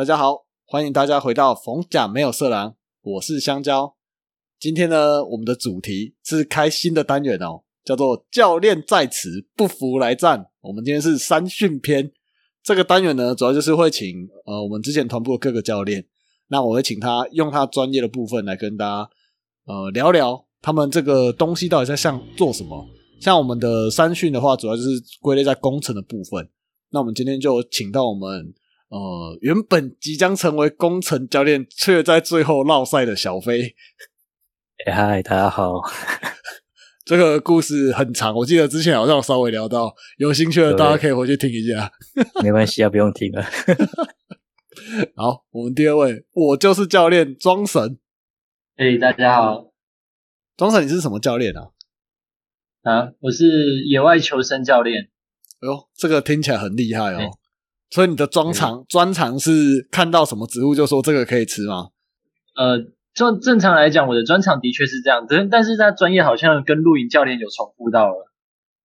大家好，欢迎大家回到逢甲没有色狼，我是香蕉。今天呢，我们的主题是开新的单元哦，叫做“教练在此，不服来战”。我们今天是三训篇。这个单元呢，主要就是会请呃我们之前团部的各个教练，那我会请他用他专业的部分来跟大家呃聊聊他们这个东西到底在像做什么。像我们的三训的话，主要就是归类在工程的部分。那我们今天就请到我们。呃，原本即将成为工程教练，却在最后落赛的小飞。嗨，大家好。这个故事很长，我记得之前好像稍微聊到，有兴趣的大家可以回去听一下。没关系啊，不用听了。好，我们第二位，我就是教练庄神。哎，大家好，庄神，你是什么教练啊？啊，我是野外求生教练。哎呦，这个听起来很厉害哦。所以你的专长专长是看到什么植物就说这个可以吃吗？呃，正正常来讲，我的专长的确是这样，但但是他专业好像跟露营教练有重复到了。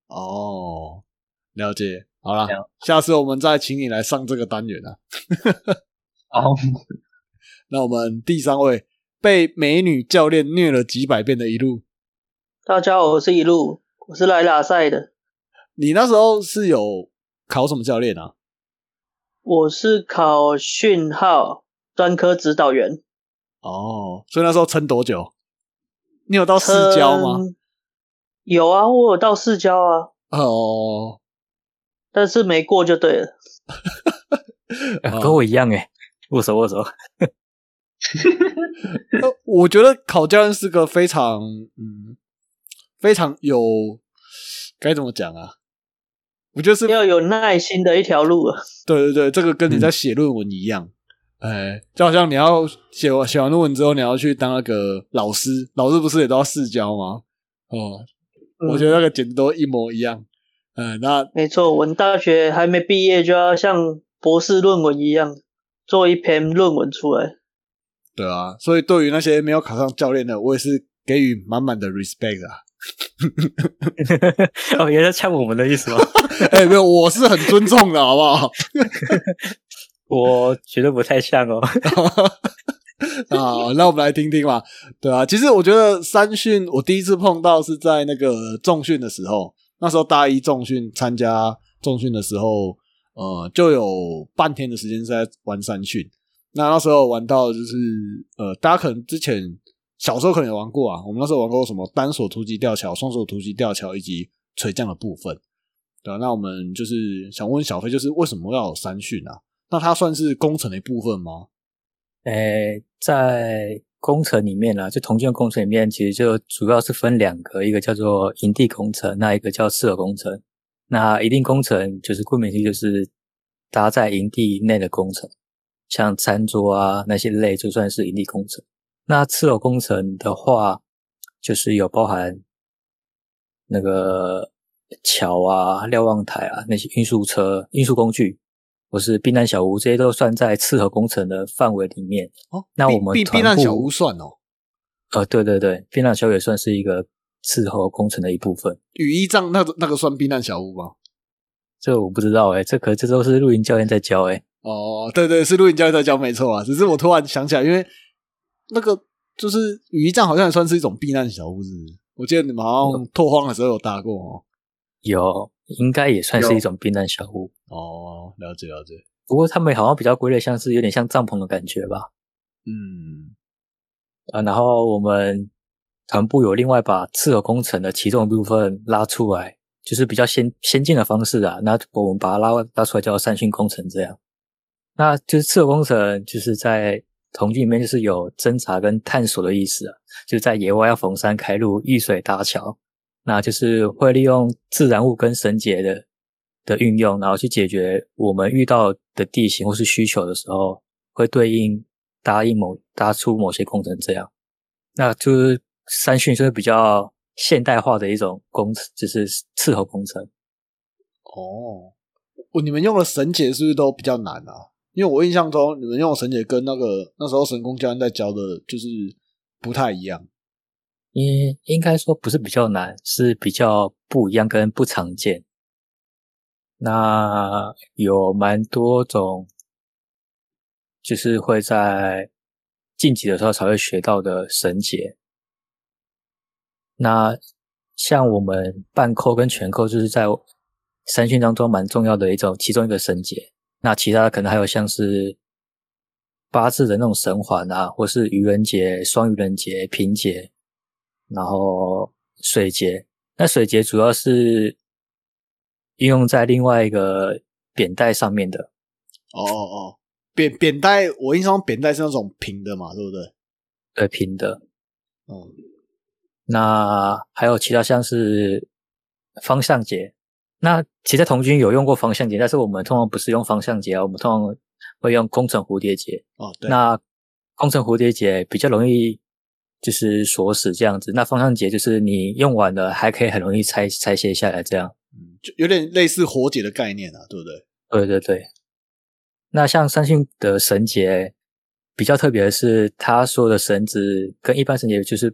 哦，了解，好了，下次我们再请你来上这个单元啊。好，那我们第三位被美女教练虐了几百遍的一路，大家好，我是一路，我是来拉赛的。你那时候是有考什么教练啊？我是考讯号专科指导员。哦，所以那时候撑多久？你有到市郊吗？有啊，我有到市郊啊。哦，但是没过就对了。跟我一样哎，握手握手。我觉得考教练是个非常嗯，非常有该怎么讲啊？我就是要有耐心的一条路啊！对对对，这个跟你在写论文一样，哎，就好像你要写完写完论文之后，你要去当那个老师，老师不是也都要试教吗？哦，我觉得那个简直都一模一样。嗯，那没错，我们大学还没毕业就要像博士论文一样做一篇论文出来。对啊，所以对于那些没有考上教练的，我也是给予满满的 respect 啊。哦，原来呛我们的意思吗？哎，没有，我是很尊重的，好不好？我觉得不太像哦。啊，那我们来听听嘛。对啊，其实我觉得三训我第一次碰到是在那个重训的时候，那时候大一重训参加重训的时候，呃，就有半天的时间是在玩三训。那那时候玩到就是呃，大家可能之前。小时候可能有玩过啊，我们那时候玩过什么单手突击吊桥、双手突击吊桥以及垂降的部分，对啊，那我们就是想问小飞，就是为什么要有三训啊？那它算是工程的一部分吗？诶，在工程里面呢，就同建工程里面，其实就主要是分两个，一个叫做营地工程，那一个叫适合工程。那一定工程就是顾名思义，就是搭在营地内的工程，像餐桌啊那些类，就算是营地工程。那次楼工程的话，就是有包含那个桥啊、瞭望台啊、那些运输车、运输工具，或是避难小屋，这些都算在次合工程的范围里面。哦，那我们避避难小屋算哦？呃，对对对，避难小屋也算是一个次合工程的一部分。雨衣帐那个那个算避难小屋吗？这我不知道哎，这可这都是露营教练在教哎。哦，对对，是露营教练在教，没错啊。只是我突然想起来，因为。那个就是雨衣帐，好像也算是一种避难小屋子。我记得你们好像拓荒的时候有搭过哦。有，应该也算是一种避难小屋。哦，了解了解。不过他们好像比较归类，像是有点像帐篷的感觉吧。嗯。啊，然后我们团部有另外把次合工程的其中一部分拉出来，就是比较先先进的方式啊。那我们把它拉拉出来叫三训工程这样。那就是次合工程，就是在。统计里面就是有侦查跟探索的意思啊，就在野外要逢山开路、遇水搭桥，那就是会利用自然物跟绳结的的运用，然后去解决我们遇到的地形或是需求的时候，会对应答应某搭出某些工程这样。那就是三训就是比较现代化的一种工程，就是伺候工程。哦，你们用的绳结是不是都比较难啊？因为我印象中，你们用神解跟那个那时候神工教练在教的，就是不太一样。应应该说不是比较难，是比较不一样跟不常见。那有蛮多种就是会在晋级的时候才会学到的绳结。那像我们半扣跟全扣，就是在三训当中蛮重要的一种其中一个绳结。那其他的可能还有像是八字的那种神环啊，或是愚人节、双愚人节、平节，然后水节。那水节主要是应用在另外一个扁带上面的。哦哦哦，扁扁带，我印象中扁带是那种平的嘛，对不对？对，平的。嗯，那还有其他像是方向节。那其实童军有用过方向节，但是我们通常不是用方向节啊，我们通常会用工程蝴蝶结。哦，对。那工程蝴蝶结比较容易就是锁死这样子，那方向节就是你用完了还可以很容易拆拆卸下来这样。嗯，就有点类似活结的概念啊，对不对？对对对。那像三星的绳结比较特别的是，它所有的绳子跟一般绳结就是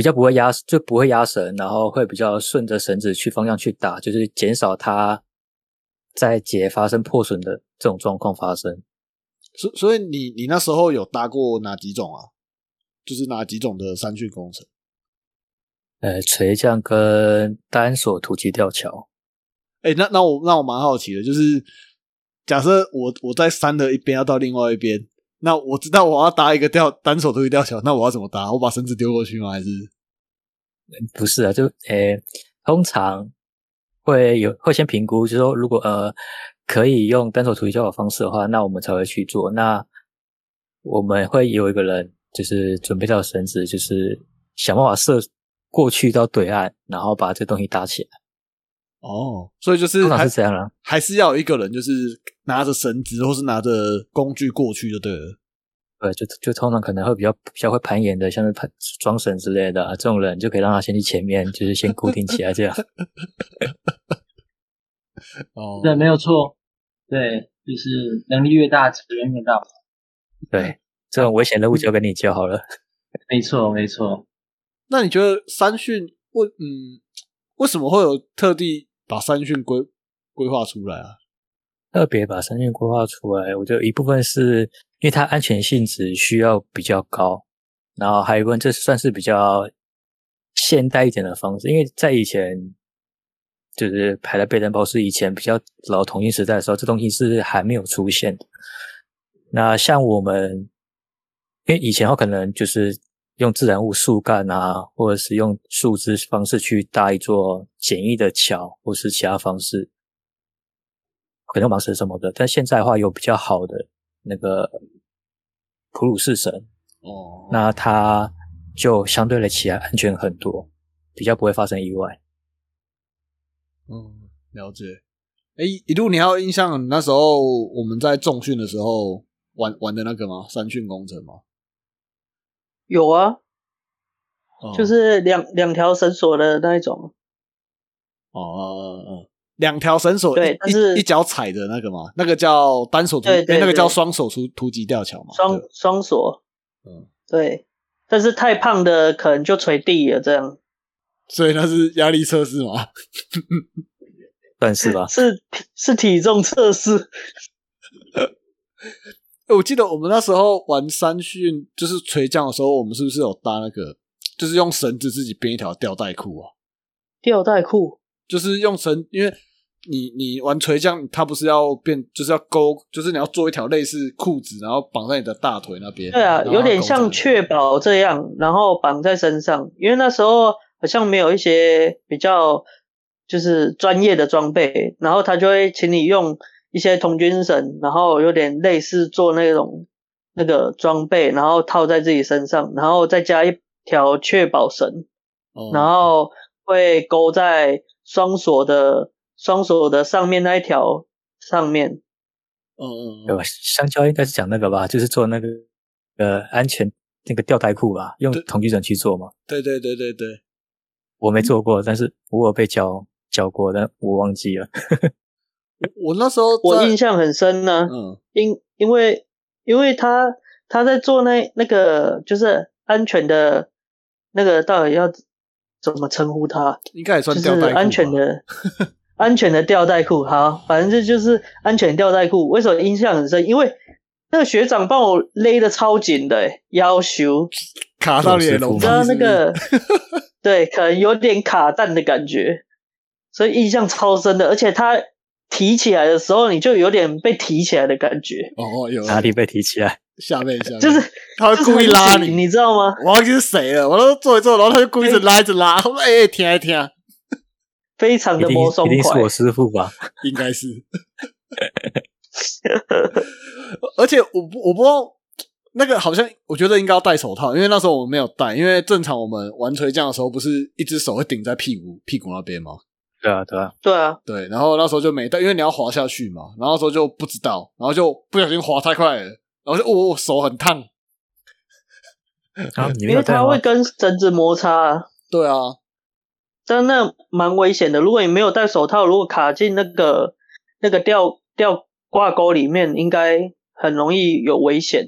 比较不会压，就不会压绳，然后会比较顺着绳子去方向去打，就是减少它在结发生破损的这种状况发生。所所以你你那时候有搭过哪几种啊？就是哪几种的三训工程？呃，垂降跟单索突击吊桥。哎，那那我那我蛮好奇的，就是。假设我我在山的一边要到另外一边，那我知道我要搭一个吊单手突击吊桥，那我要怎么搭？我把绳子丢过去吗？还是不是啊？就诶，通常会有会先评估，就是说如果呃可以用单手突击吊桥方式的话，那我们才会去做。那我们会有一个人就是准备到绳子，就是想办法射过去到对岸，然后把这东西搭起来。哦，所以就是还是这样了，还是要有一个人，就是拿着绳子或是拿着工具过去就对了。对，就就通常可能会比较比较会攀岩的，像是攀装绳之类的，这种人就可以让他先去前面，就是先固定起来这样。哦，对，没有错，对，就是能力越大，责任越大。对，这种危险任务交给你就好了。没错，没错。那你觉得三训为嗯为什么会有特地？把三训规规划出来啊！特别把三训规划出来，我觉得一部分是因为它安全性值需要比较高，然后还有一部分这算是比较现代一点的方式。因为在以前，就是排在背单包是以前比较老统一时代的时候，这东西是还没有出现的。那像我们，因为以前的话可能就是。用自然物树干啊，或者是用树枝方式去搭一座简易的桥，或是其他方式，可能盲绳什么的。但现在的话，有比较好的那个普鲁士绳哦，那它就相对的起来安全很多，比较不会发生意外。嗯，了解。哎，一路你还有印象那时候我们在重训的时候玩玩的那个吗？三训工程吗？有啊，就是两两条绳索的那一种。哦哦哦，两条绳索，对，但是一脚踩的那个嘛，那个叫单手突，那个叫双手突突击吊桥嘛。双双锁，嗯，对，但是太胖的可能就垂地了这样。所以那是压力测试吗？算是吧，是是体重测试。我记得我们那时候玩三训，就是垂降的时候，我们是不是有搭那个，就是用绳子自己编一条吊带裤啊？吊带裤就是用绳，因为你你玩垂降，它不是要变，就是要勾，就是你要做一条类似裤子，然后绑在你的大腿那边。对啊，有点像确保这样，然后绑在身上。因为那时候好像没有一些比较就是专业的装备，然后他就会请你用。一些童军绳，然后有点类似做那种那个装备，然后套在自己身上，然后再加一条确保绳，然后会勾在双锁的双锁的上面那一条上面。嗯嗯，对吧？香蕉应该是讲那个吧，就是做那个呃安全那个吊带裤吧，用童军绳去做嘛。对对对对对，我没做过，但是我有被教教过，但我忘记了。我那时候我印象很深呢，嗯，因因为因为他他在做那那个就是安全的那个到底要怎么称呼他？应该也算就是安全的 安全的吊带裤。好，反正这就是安全吊带裤。为什么印象很深？因为那个学长帮我勒的超紧的、欸，要求，卡到你的龙有师傅皮然后那个 对，可能有点卡蛋的感觉，所以印象超深的。而且他提起来的时候，你就有点被提起来的感觉，哦有哪里被提起来？下面下面就是他会故意拉你，你知道吗？我忘记是谁了，我都坐一坐，然后他就故意一直拉一直拉，我说哎哎听一听，非常的一定摸松快一定是我，师傅吧？应该是。而且我不我不知道那个好像我觉得应该要戴手套，因为那时候我们没有戴，因为正常我们玩锤匠的时候不是一只手会顶在屁股屁股那边吗？对啊，对啊，对啊，对，然后那时候就没戴，因为你要滑下去嘛，然后那时候就不知道，然后就不小心滑太快了，然后就哦手很烫。啊，你因为没有带吗它会？跟绳子摩擦、啊，对啊，但那蛮危险的。如果你没有戴手套，如果卡进那个那个吊吊挂钩里面，应该很容易有危险。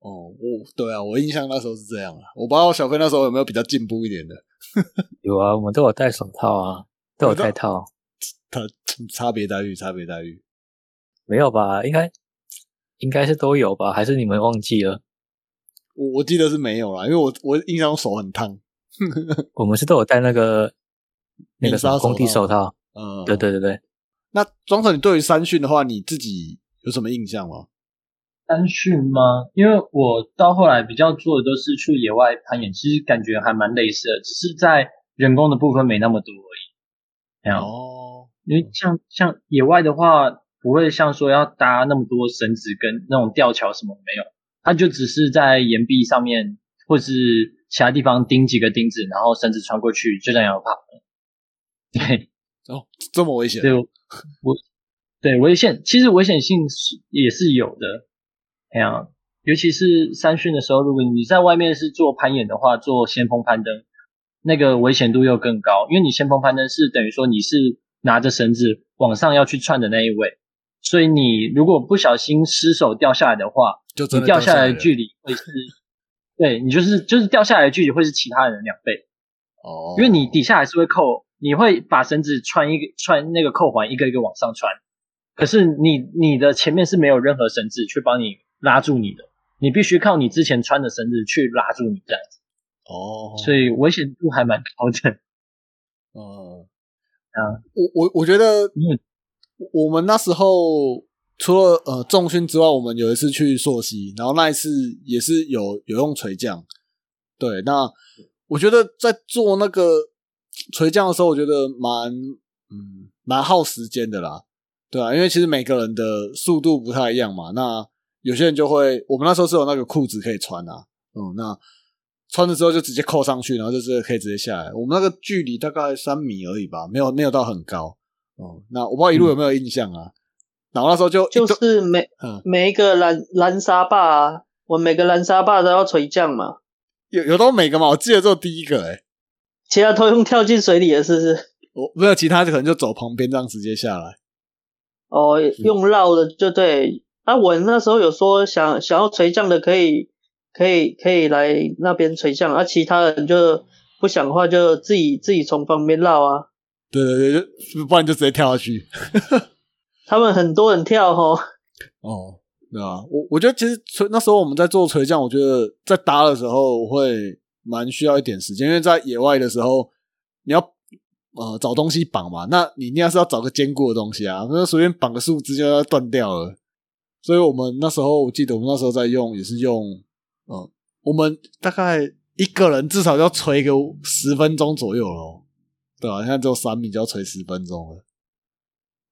哦，我对啊，我印象那时候是这样啊，我不知道小飞那时候有没有比较进步一点的，有啊，我们都有戴手套啊，都有戴套。他差别待遇，差别待遇。没有吧？应该应该是都有吧？还是你们忘记了？我我记得是没有啦，因为我我印象中手很烫。我们是都有戴那个那个什么工地手套。嗯，对。对对对，那庄成，你对于三训的话，你自己有什么印象吗？三训吗？因为我到后来比较做的都是去野外攀岩，其实感觉还蛮类似的，只是在人工的部分没那么多哦，因为像像野外的话，不会像说要搭那么多绳子跟那种吊桥什么没有，它就只是在岩壁上面或是其他地方钉几个钉子，然后绳子穿过去，就这样要爬了。对，哦，这么危险？对，我对危险，其实危险性是也是有的。哎呀，尤其是山训的时候，如果你在外面是做攀岩的话，做先锋攀登，那个危险度又更高，因为你先锋攀登是等于说你是拿着绳子往上要去窜的那一位，所以你如果不小心失手掉下来的话，就掉下来的距离会是，对你就是就是掉下来的距离会是其他人的两倍。哦，因为你底下还是会扣，你会把绳子穿一个穿那个扣环一个一个往上穿，可是你你的前面是没有任何绳子去帮你拉住你的，你必须靠你之前穿的绳子去拉住你这样子，哦，所以危险度还蛮高的。嗯啊，我我我觉得嗯我们那时候除了呃重训之外，我们有一次去朔溪，然后那一次也是有有用垂降。对，那我觉得在做那个垂降的时候，我觉得蛮嗯蛮耗时间的啦。对啊，因为其实每个人的速度不太一样嘛。那有些人就会，我们那时候是有那个裤子可以穿啊，嗯，那穿了之后就直接扣上去，然后就是可以直接下来。我们那个距离大概三米而已吧，没有没有到很高。哦、那我不知道一路有没有印象啊？然后那时候就就是每嗯每一个蓝蓝沙坝啊，我每个蓝沙坝都要垂降嘛，有有到每个嘛，我记得只有第一个诶、欸其他都用跳进水里的，是不是？我没有其他可能就走旁边这样直接下来。哦，用绕的就对。啊，我那时候有说想想要垂降的可以可以可以来那边垂降，啊，其他人就不想的话就自己自己从旁边绕啊。对对对，就不然就直接跳下去。他们很多人跳哦，哦，对啊，我我觉得其实垂那时候我们在做垂降，我觉得在搭的时候会蛮需要一点时间，因为在野外的时候你要呃找东西绑嘛，那你一定要是要找个坚固的东西啊，那随便绑个树枝就要断掉了。所以我们那时候我记得我们那时候在用也是用，嗯、我们大概一个人至少要吹个十分钟左右咯。对啊，现在只有三米就要吹十分钟了。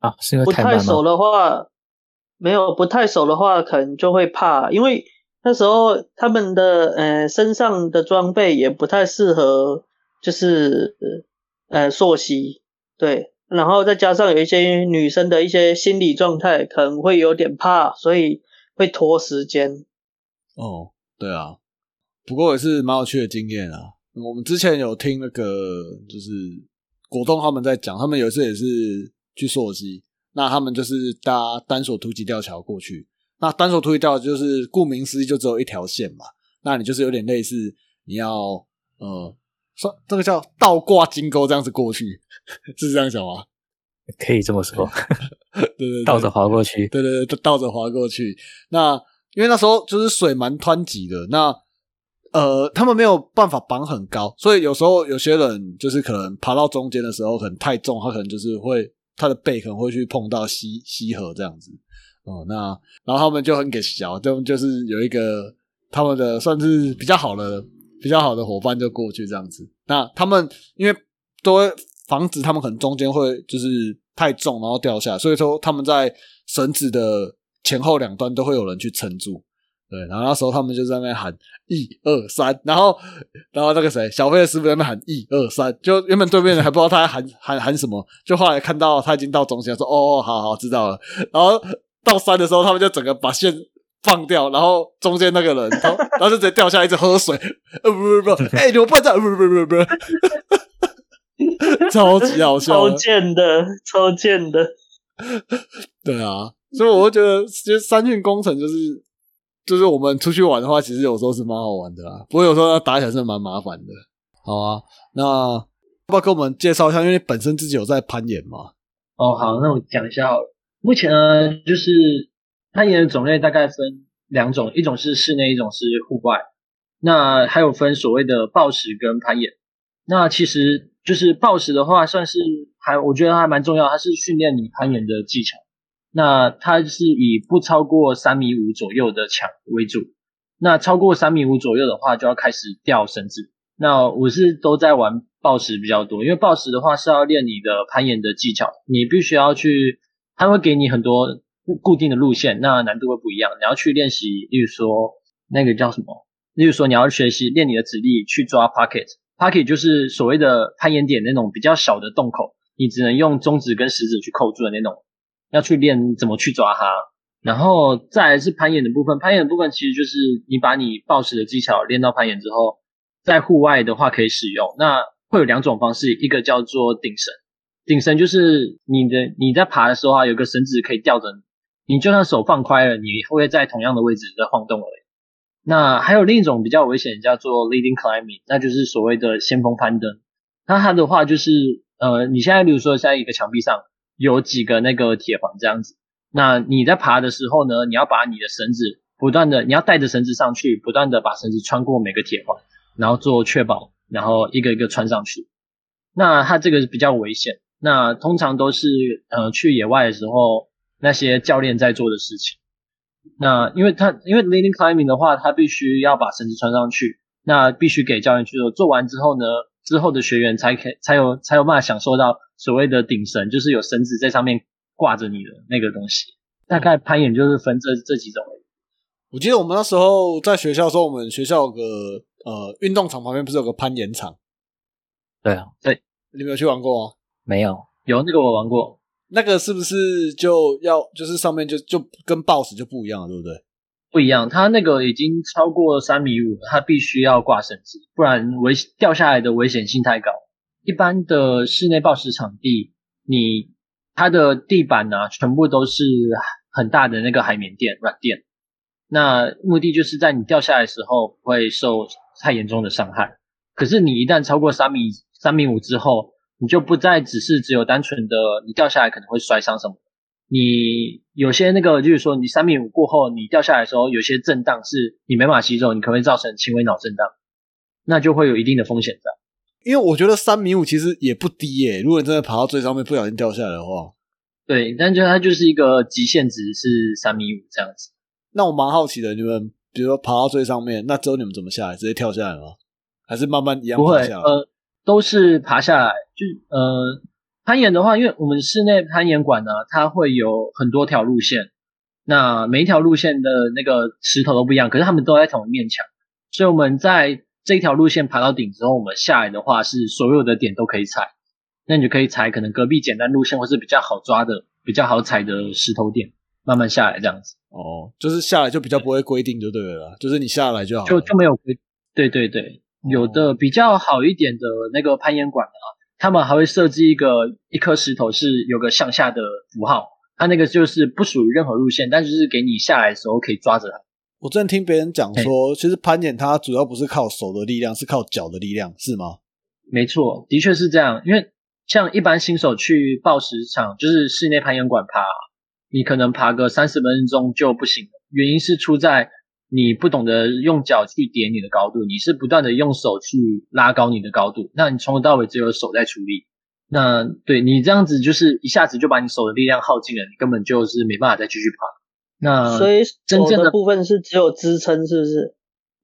啊，是因为不太慢吗？太熟的话，没有不太熟的话，可能就会怕，因为那时候他们的呃身上的装备也不太适合，就是呃溯溪，对，然后再加上有一些女生的一些心理状态可能会有点怕，所以会拖时间。哦，对啊，不过也是蛮有趣的经验啊。我们之前有听那个，就是果冻他们在讲，他们有一次也是去溯溪，那他们就是搭单索突击吊桥过去。那单索突击吊桥就是顾名思义，就只有一条线嘛。那你就是有点类似，你要呃，说这个叫倒挂金钩这样子过去，是这样讲吗？可以这么说，对对对，倒着滑过去。对对对，倒着滑过去。那因为那时候就是水蛮湍急的，那呃，他们没有办法绑很高，所以有时候有些人就是可能爬到中间的时候，可能太重，他可能就是会他的背可能会去碰到溪溪河这样子。哦，那然后他们就很给小，他们就是有一个他们的算是比较好的比较好的伙伴就过去这样子。那他们因为都会防止他们可能中间会就是太重然后掉下，所以说他们在绳子的前后两端都会有人去撑住。对，然后那时候他们就在那边喊一二三，然后然后那个谁小飞的师傅在那边喊一二三，就原本对面人还不知道他在喊喊喊什么，就后来看到他已经到中间，说哦，好好知道了，然后。到三的时候，他们就整个把线放掉，然后中间那个人，然后然后就直接掉下来，一直喝水。呃，不不不，哎，你们不能，不不不不不，超级好笑，超贱的，超贱的。对啊，所以我会觉得，其实三训工程就是，就是我们出去玩的话，其实有时候是蛮好玩的啦。不过有时候要打起来是蛮麻烦的。好啊，那要不要给我们介绍一下？因为你本身自己有在攀岩嘛。哦，好，那我讲一下好了。目前呢，就是攀岩的种类大概分两种，一种是室内，一种是户外。那还有分所谓的暴石跟攀岩。那其实就是暴石的话，算是还我觉得还蛮重要，它是训练你攀岩的技巧。那它是以不超过三米五左右的墙为主。那超过三米五左右的话，就要开始吊绳子。那我是都在玩抱石比较多，因为抱石的话是要练你的攀岩的技巧，你必须要去。他会给你很多固定的路线，那难度会不一样。你要去练习，例如说那个叫什么？例如说你要学习练你的指力去抓 pocket，pocket 就是所谓的攀岩点那种比较小的洞口，你只能用中指跟食指去扣住的那种。要去练怎么去抓它。然后再来是攀岩的部分，攀岩的部分其实就是你把你抱石的技巧练到攀岩之后，在户外的话可以使用。那会有两种方式，一个叫做顶绳。顶绳就是你的，你在爬的时候啊，有个绳子可以吊着你，你就算手放开了，你会在同样的位置在晃动而已。那还有另一种比较危险，叫做 leading climbing，那就是所谓的先锋攀登。那它的话就是，呃，你现在比如说在一个墙壁上有几个那个铁环这样子，那你在爬的时候呢，你要把你的绳子不断的，你要带着绳子上去，不断的把绳子穿过每个铁环，然后做确保，然后一个一个穿上去。那它这个比较危险。那通常都是呃去野外的时候，那些教练在做的事情。那因为他因为 leading climbing 的话，他必须要把绳子穿上去，那必须给教练去做。做完之后呢，之后的学员才可才有才有办法享受到所谓的顶绳，就是有绳子在上面挂着你的那个东西。大概攀岩就是分这这几种。我记得我们那时候在学校的时候，我们学校有个呃运动场旁边不是有个攀岩场？对啊，对，你没有去玩过吗？没有，有那个我玩过，那个是不是就要就是上面就就跟 BOSS 就不一样了，对不对？不一样，它那个已经超过三米五，它必须要挂绳子，不然危掉下来的危险性太高。一般的室内暴食场地，你它的地板呢，全部都是很大的那个海绵垫软垫，那目的就是在你掉下来的时候不会受太严重的伤害。可是你一旦超过三米三米五之后，你就不再只是只有单纯的你掉下来可能会摔伤什么，你有些那个就是说你三米五过后你掉下来的时候有些震荡是你没法吸收，你可能会造成轻微脑震荡，那就会有一定的风险在。因为我觉得三米五其实也不低耶，如果你真的爬到最上面不小心掉下来的话，对，但就它就是一个极限值是三米五这样子。那我蛮好奇的，你们比如说爬到最上面，那之后你们怎么下来？直接跳下来吗？还是慢慢一样爬下来？呃，都是爬下来。就呃，攀岩的话，因为我们室内攀岩馆呢，它会有很多条路线，那每一条路线的那个石头都不一样，可是他们都在同一面墙，所以我们在这一条路线爬到顶之后，我们下来的话是所有的点都可以踩，那你就可以踩可能隔壁简单路线或是比较好抓的、比较好踩的石头点，慢慢下来这样子。哦，就是下来就比较不会规定就对了，就是你下来就好，就就没有规。对对对，有的比较好一点的那个攀岩馆啊。他们还会设计一个一颗石头是有个向下的符号，它那个就是不属于任何路线，但就是给你下来的时候可以抓着它。我之前听别人讲说，其实攀岩它主要不是靠手的力量，是靠脚的力量，是吗？没错，的确是这样。因为像一般新手去报石场，就是室内攀岩馆爬，你可能爬个三十分钟就不行了，原因是出在你不懂得用脚去点你的高度，你是不断的用手去拉高你的高度，那你从头到尾只有手在出力。那对你这样子就是一下子就把你手的力量耗尽了，你根本就是没办法再继续爬。那所以真正的的部分是只有支撑，是不是？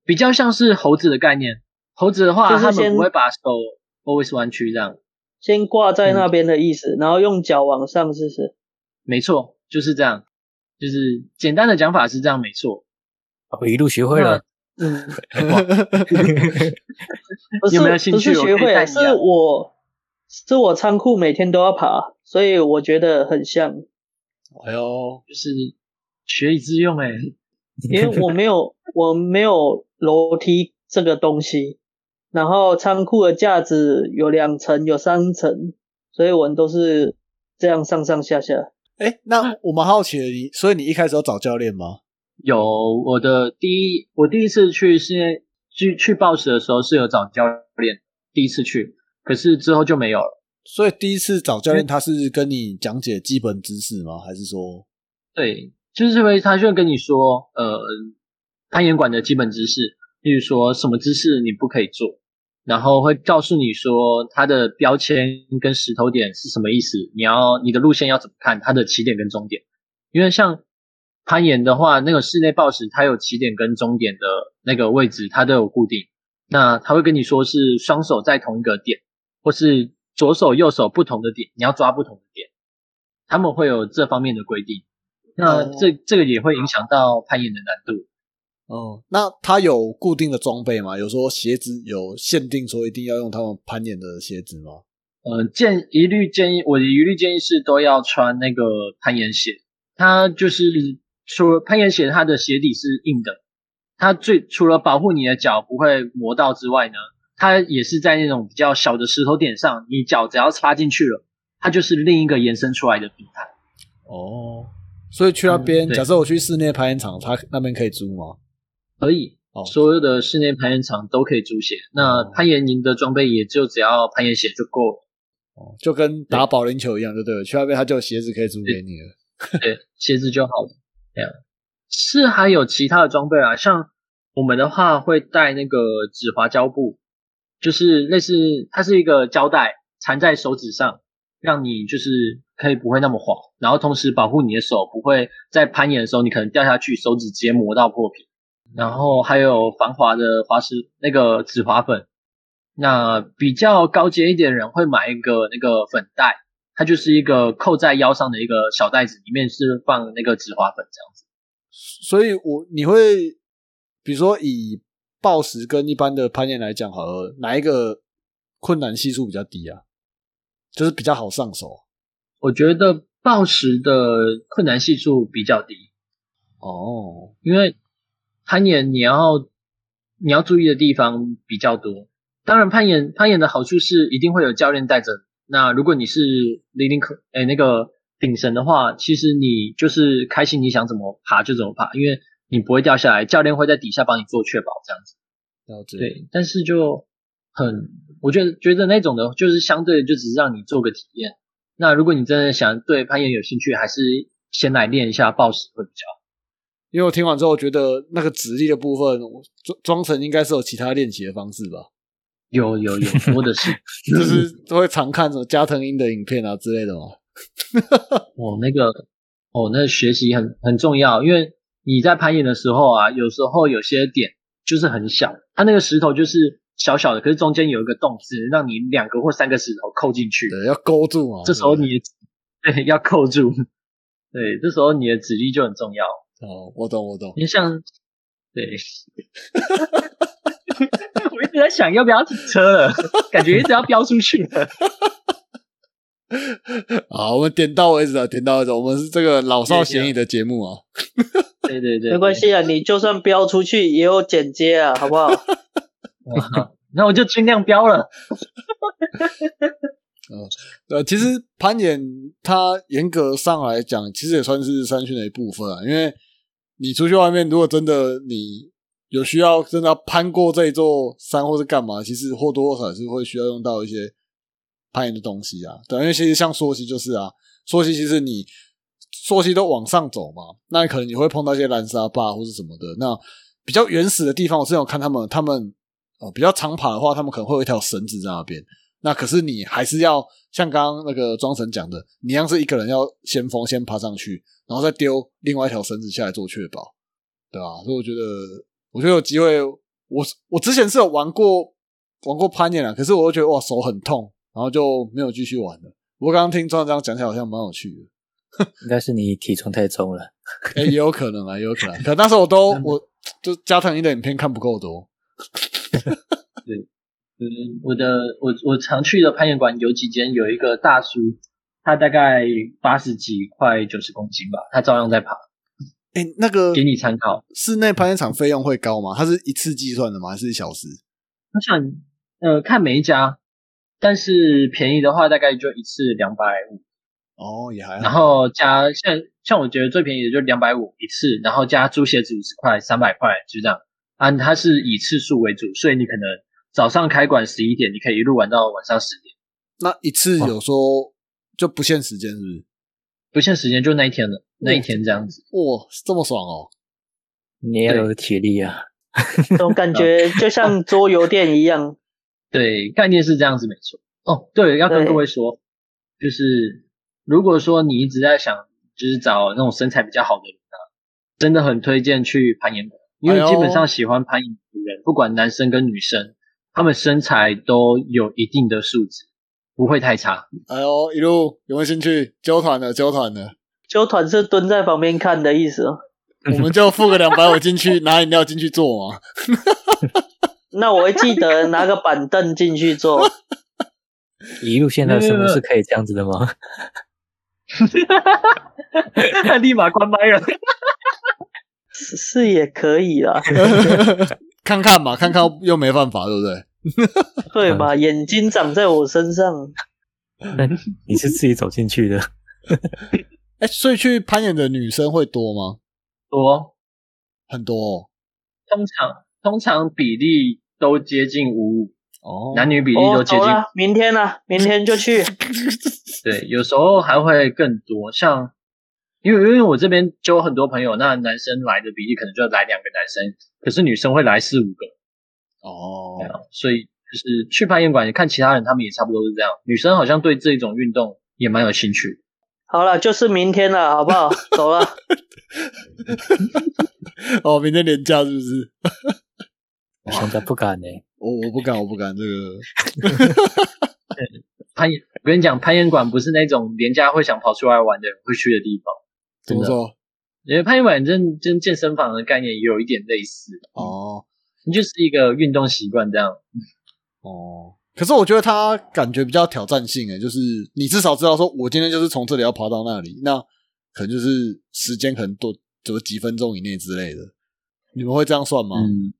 比较像是猴子的概念。猴子的话，他们就是先不会把手 always 弯曲这样。先挂在嗯那边的意思，然后用脚往上，是不是？没错，就是这样。就是简单的讲法是这样，没错。我一路学会了。嗯，不是有没有兴不趣学会，是我是我仓库每天都要爬，所以我觉得很像，哎呦，就是学以致用哎、因为我没有我没有楼梯这个东西，然后仓库的架子有两层有三层，所以我们都是这样上上下下。哎，那我蛮好奇的，你所以你一开始有找教练吗？有我的第一，我第一次去是去去报时的时候是有找教练，第一次去，可是之后就没有了。所以第一次找教练，他是跟你讲解基本知识吗？还是说，对，就是会他就会跟你说，呃，攀岩馆的基本知识，例如说什么姿势你不可以做，然后会告诉你说它的标签跟石头点是什么意思，你要你的路线要怎么看，它的起点跟终点，因为像攀岩的话，那个室内报时它有起点跟终点的那个位置，它都有固定，那他会跟你说是双手在同一个点，或是左手右手不同的点，你要抓不同的点，他们会有这方面的规定。那哦这这个也会影响到攀岩的难度。哦，那他有固定的装备吗？有说鞋子有限定说一定要用他们攀岩的鞋子吗？呃，建一律建议，我的一律建议是都要穿那个攀岩鞋。它就是除了攀岩鞋，它的鞋底是硬的，它最除了保护你的脚不会磨到之外呢，它也是在那种比较小的石头点上，你脚只要插进去了，它就是另一个延伸出来的平台。哦，所以去那边，嗯假设我去室内攀岩场，他那边可以租吗？可以，哦所有的室内攀岩场都可以租鞋。那攀岩营的装备也就只要攀岩鞋就够了。哦，就跟打保龄球一样，就对了。去那边他就有鞋子可以租给你了。对，鞋子就好了。这样是还有其他的装备啊，像我们的话会带那个止滑胶布，就是类似它是一个胶带缠在手指上，让你就是可以不会那么滑，然后同时保护你的手不会在攀岩的时候你可能掉下去，手指直接磨到破皮。然后还有防滑的滑石那个止滑粉，那比较高阶一点的人会买一个那个粉袋，它就是一个扣在腰上的一个小袋子，里面是放那个止滑粉这样子。所以我你会比如说以暴食跟一般的攀岩来讲，好了，哪一个困难系数比较低啊？就是比较好上手我觉得暴食的困难系数比较低，哦。因为攀岩你要你要注意的地方比较多。当然，攀岩攀岩的好处是一定会有教练带着。那如果你是 leading 可哎那个顶绳的话，其实你就是开心，你想怎么爬就怎么爬，因为你不会掉下来，教练会在底下帮你做确保这样子。对，但是就很，我觉得觉得那种的，就是相对就只是让你做个体验。那如果你真的想对攀岩有兴趣，还是先来练一下暴食会比较好。因为我听完之后，觉得那个直立的部分，装装成应该是有其他练习的方式吧，有有有，多的是。就是都会常看什么加藤鹰的影片啊之类的嘛。哦，那个哦，那学习很很重要，因为你在攀岩的时候啊，有时候有些点就是很小，它那个石头就是小小的，可是中间有一个洞，只能让你两个或三个石头扣进去。对，要勾住嘛。这时候你的对 要扣住，对，这时候你的指力就很重要。哦，我懂，我懂。你像对，我一直在想要不要停车了，感觉一直要飙出去了。好，我们点到为止啊，点到为止。我们是这个老少咸宜的节目啊。对对对，没关系啊，你就算飙出去也有剪接啊，好不好？那我就尽量飙了。呃，其实攀岩它严格上来讲，其实也算是山训的一部分啊。因为你出去外面，如果真的你有需要，真的要攀过这座山或是干嘛，其实或多或少是会需要用到一些攀岩的东西啊。对，因为其实像溯溪就是啊，溯溪其实你溯溪都往上走嘛，那可能你会碰到一些蓝沙坝或是什么的。那比较原始的地方，我之前有看他们，他们呃比较长爬的话，他们可能会有一条绳子在那边。那可是你还是要像刚刚那个庄神讲的，你要是一个人要先锋先爬上去，然后再丢另外一条绳子下来做确保，对吧？所以我觉得，我觉得有机会，我我之前是有玩过玩过攀岩啊，可是我又觉得哇手很痛，然后就没有继续玩了。不过刚刚听庄这样讲起来，好像蛮有趣的。应该是你体重太重了，哎、也有可能啊，也有可能。可那时候我都 我就加藤鹰的影片看不够多。嗯，我的我我常去的攀岩馆有几间，有一个大叔，他大概八十几块九十公斤吧，他照样在爬，哎、那个给你参考。室内攀岩场费用会高吗？它是一次计算的吗？还是一小时？我想，呃，看每一家，但是便宜的话大概就一次两百五，哦，也还好。然后加像像我觉得最便宜的就两百五一次，然后加租鞋子五十块，三百块就这样。啊，它是以次数为主，所以你可能早上开馆十一点，你可以一路玩到晚上十点，那一次有说就不限时间，是不是？不限时间就那一天了，那一天这样子。哇，这么爽哦！你也要有体力啊。这种感觉就像桌游店一样。对，概念是这样子，没错。哦，对，要跟各位说，就是如果说你一直在想，就是找那种身材比较好的人啊，真的很推荐去攀岩馆，因为基本上喜欢攀岩的人，不管男生跟女生，他们身材都有一定的素质，不会太差。哎呦，一路有没有兴趣？揪团的，揪团的，揪团是蹲在旁边看的意思哦。我们就付个两百五进去，拿饮料进去坐嘛。那我会记得拿个板凳进去坐。一路现在是不是可以这样子的吗？他 立马关麦了。是是也可以啦，看看吧，看看又没办法，对不对？对吧？眼睛长在我身上，那你是自己走进去的，哎，所以去攀岩的女生会多吗？多很多哦。通常通常比例都接近五五，哦，男女比例哦，都接近明天啊，明天就去。对，有时候还会更多，像因为因为我这边就有很多朋友，那男生来的比例可能就来两个男生，可是女生会来四五个，哦所以就是去攀岩馆看其他人，他们也差不多是这样。女生好像对这种运动也蛮有兴趣。好了，就是明天了，好不好？走了。哦，明天连假是不是？我现在不敢呢、我我不敢，我不敢这个。攀岩，我跟你讲，攀岩馆不是那种廉价会想跑出来玩的人会去的地方，怎么说？因为攀岩板跟跟健身房的概念也有一点类似，哦你就是一个运动习惯这样。哦，可是我觉得它感觉比较挑战性诶，就是你至少知道说，我今天就是从这里要爬到那里，那可能就是时间可能多怎么几分钟以内之类的。你们会这样算吗？嗯，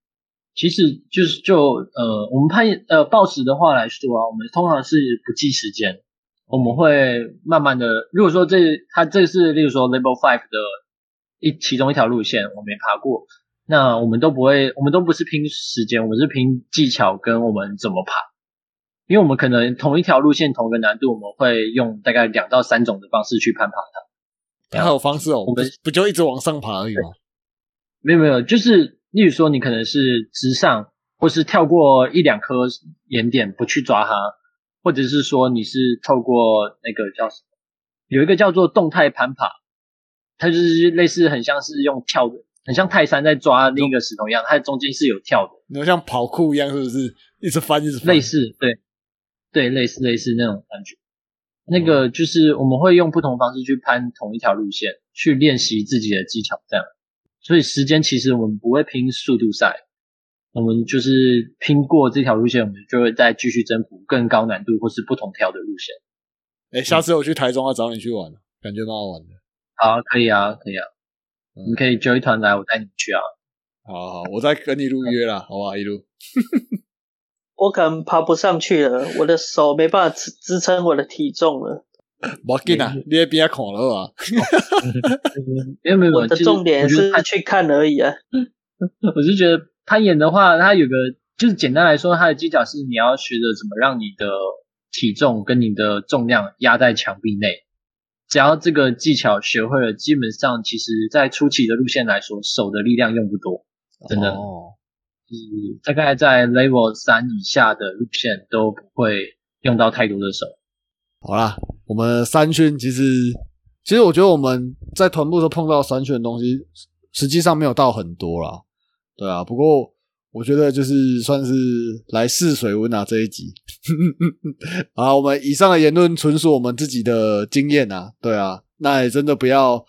其实就是就呃，我们攀岩呃报时的话来说啊，我们通常是不计时间，我们会慢慢的，如果说这它这是例如说 Level Five 的一其中一条路线我没爬过，那我们都不会，我们都不是拼时间，我们是拼技巧跟我们怎么爬。因为我们可能同一条路线同一个难度，我们会用大概两到三种的方式去攀爬它。它还有方式哦，我们不不就一直往上爬而已吗？没有没有，就是例如说，你可能是直上，或是跳过一两颗岩点不去抓它，或者是说你是透过那个叫什么，有一个叫做动态攀爬，它就是类似很像是用跳的，很像泰山在抓另一个石头一样，它中间是有跳的，你要像跑酷一样，是不是一直翻一直翻？类似对对类似类似那种感觉。那个就是我们会用不同方式去攀同一条路线，去练习自己的技巧，这样。所以时间其实我们不会拼速度赛，我们就是拼过这条路线，我们就会再继续征服更高难度或是不同条的路线。哎，下次我去台中要找你去玩，感觉蛮好玩的。好，可以啊，可以啊，嗯你可以揪一团来，我带你去啊。好好，我再跟你路约啦，好吧，一路。我可能爬不上去了，我的手没办法支支撑我的体重了。无要紧啊，你在边看了啊。没有没有，我的重点是去看而已啊。我是觉得攀岩的话，它有个就是简单来说，它的技巧是你要学着怎么让你的体重跟你的重量压在墙壁内，只要这个技巧学会了，基本上其实在初期的路线来说，手的力量用不多，真的。哦，就是大概在 level 三以下的路线都不会用到太多的手。好啦，我们三圈其实，其实我觉得我们在团部时候碰到三圈的东西，实际上没有到很多啦，对啊。不过我觉得就是算是来试水温啊这一集。啊，我们以上的言论纯属我们自己的经验啊，对啊，那也真的不要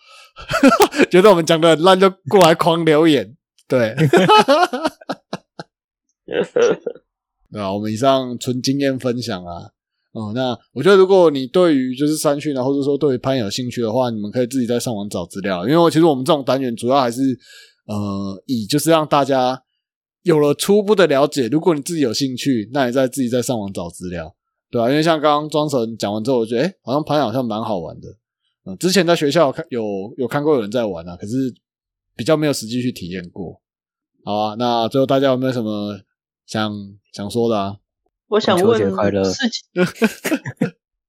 觉得我们讲的烂就过来狂留言，对。对啊，我们以上纯经验分享啊。哦、那我觉得如果你对于就是山训啊，或者说对于攀岩有兴趣的话，你们可以自己在上网找资料。因为其实我们这种单元主要还是呃以就是让大家有了初步的了解。如果你自己有兴趣，那你再自己在上网找资料，对吧、因为像刚刚庄神讲完之后，我觉得哎，诶好像攀岩好像蛮好玩的。嗯，之前在学校有看有有看过有人在玩啊，可是比较没有实际去体验过。好啊，那最后大家有没有什么想想说的啊？我想问世纪，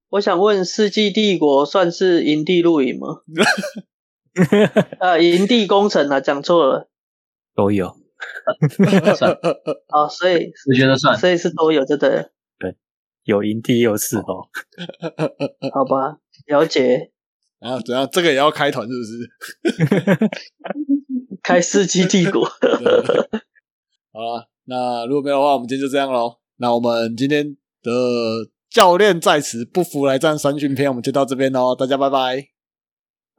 我想问《世纪帝国》算是营地露营吗？呃，营地工程啊，讲错了都有。算，啊，所以我觉得算。所以是都有，就对了，有营地也有伺候，好吧，了解。然后怎样？这个也要开团是不是？开《世纪帝国 》好了，那如果没有的话，我们今天就这样喽。那我们今天的教练在此，不服来战三训篇，我们就到这边喽。大家拜拜。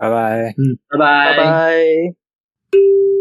拜拜。嗯，拜拜拜。